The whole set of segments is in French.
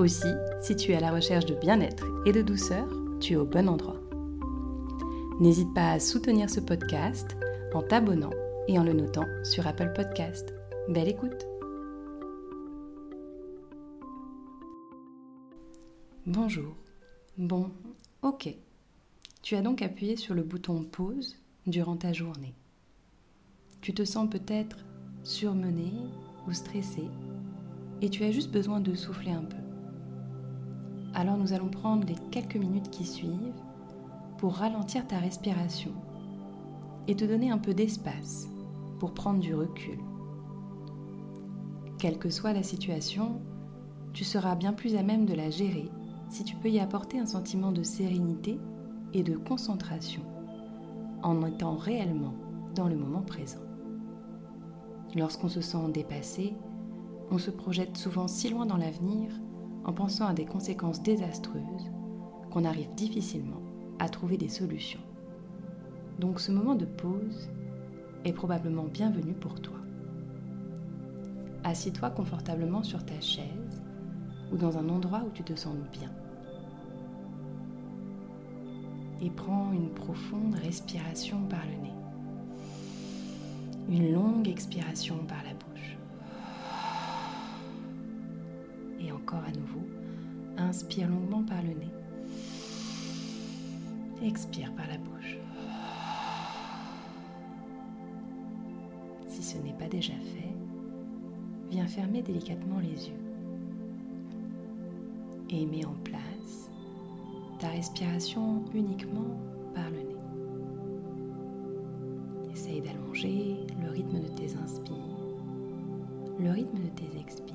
Aussi, si tu es à la recherche de bien-être et de douceur, tu es au bon endroit. N'hésite pas à soutenir ce podcast en t'abonnant et en le notant sur Apple Podcast. Belle écoute Bonjour. Bon, ok. Tu as donc appuyé sur le bouton pause durant ta journée. Tu te sens peut-être surmené ou stressé et tu as juste besoin de souffler un peu. Alors nous allons prendre les quelques minutes qui suivent pour ralentir ta respiration et te donner un peu d'espace pour prendre du recul. Quelle que soit la situation, tu seras bien plus à même de la gérer si tu peux y apporter un sentiment de sérénité et de concentration en étant réellement dans le moment présent. Lorsqu'on se sent dépassé, on se projette souvent si loin dans l'avenir en pensant à des conséquences désastreuses qu'on arrive difficilement à trouver des solutions. Donc ce moment de pause est probablement bienvenu pour toi. Assis-toi confortablement sur ta chaise ou dans un endroit où tu te sens bien. Et prends une profonde respiration par le nez. Une longue expiration par la bouche. À nouveau, inspire longuement par le nez. Expire par la bouche. Si ce n'est pas déjà fait, viens fermer délicatement les yeux. Et mets en place ta respiration uniquement par le nez. Essaye d'allonger le rythme de tes inspires, le rythme de tes expires.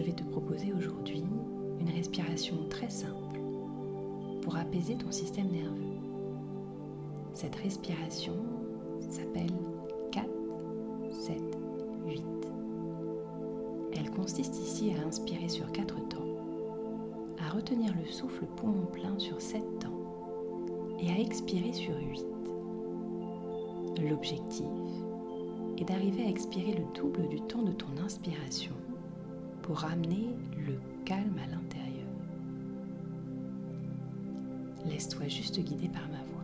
Je vais te proposer aujourd'hui une respiration très simple pour apaiser ton système nerveux. Cette respiration s'appelle 4, 7, 8. Elle consiste ici à inspirer sur 4 temps, à retenir le souffle poumon plein sur 7 temps et à expirer sur 8. L'objectif est d'arriver à expirer le double du temps de ton inspiration pour ramener le calme à l'intérieur. Laisse-toi juste guider par ma voix.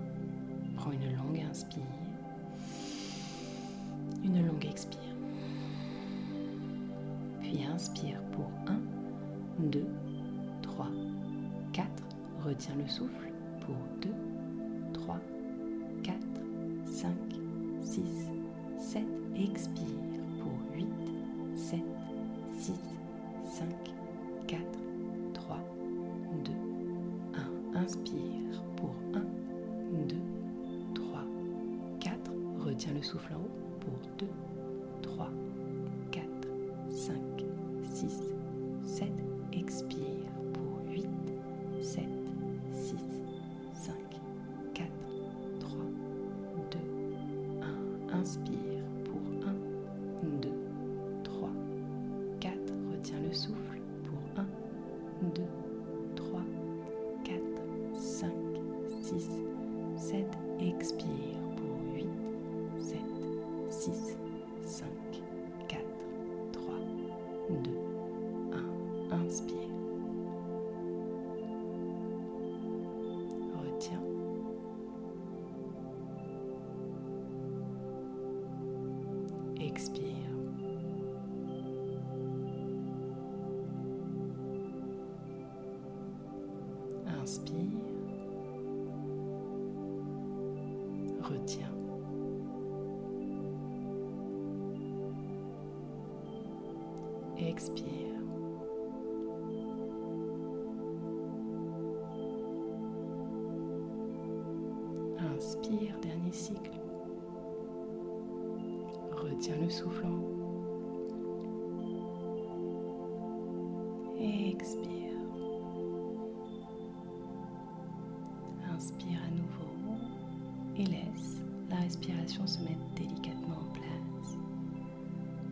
Prends une longue inspire, une longue expire. Puis inspire pour 1, 2, 3, 4. Retiens le souffle pour 2, 3, 4, 5, 6, 7. Expire Inspire pour 1, 2, 3, 4. Retiens le souffle en haut pour 2, 3, 4, 5, 6, 7. Expire pour 8, 7, 6, 5, 4, 3, 2, 1. Inspire pour 1, 2, 3, 4. Retiens le souffle 6, 5, 4, 3, 2, 1. Inspire. Retiens. Expire. Inspire. Retiens. Expire. Inspire, dernier cycle. Retiens le souffle en haut. Expire. Inspire à nouveau et laisse la respiration se mettre délicatement en place.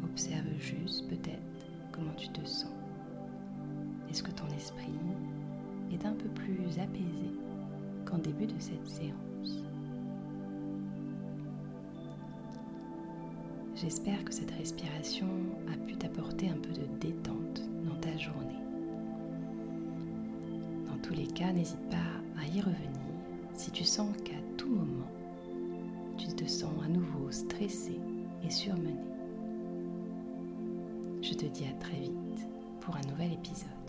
Observe juste peut-être comment tu te sens. Est-ce que ton esprit est un peu plus apaisé qu'en début de cette séance? J'espère que cette respiration a pu t'apporter un peu de détente dans ta journée. Dans tous les cas, n'hésite pas à y revenir si tu sens qu'à tout moment, tu te sens à nouveau stressé et surmené. Je te dis à très vite pour un nouvel épisode.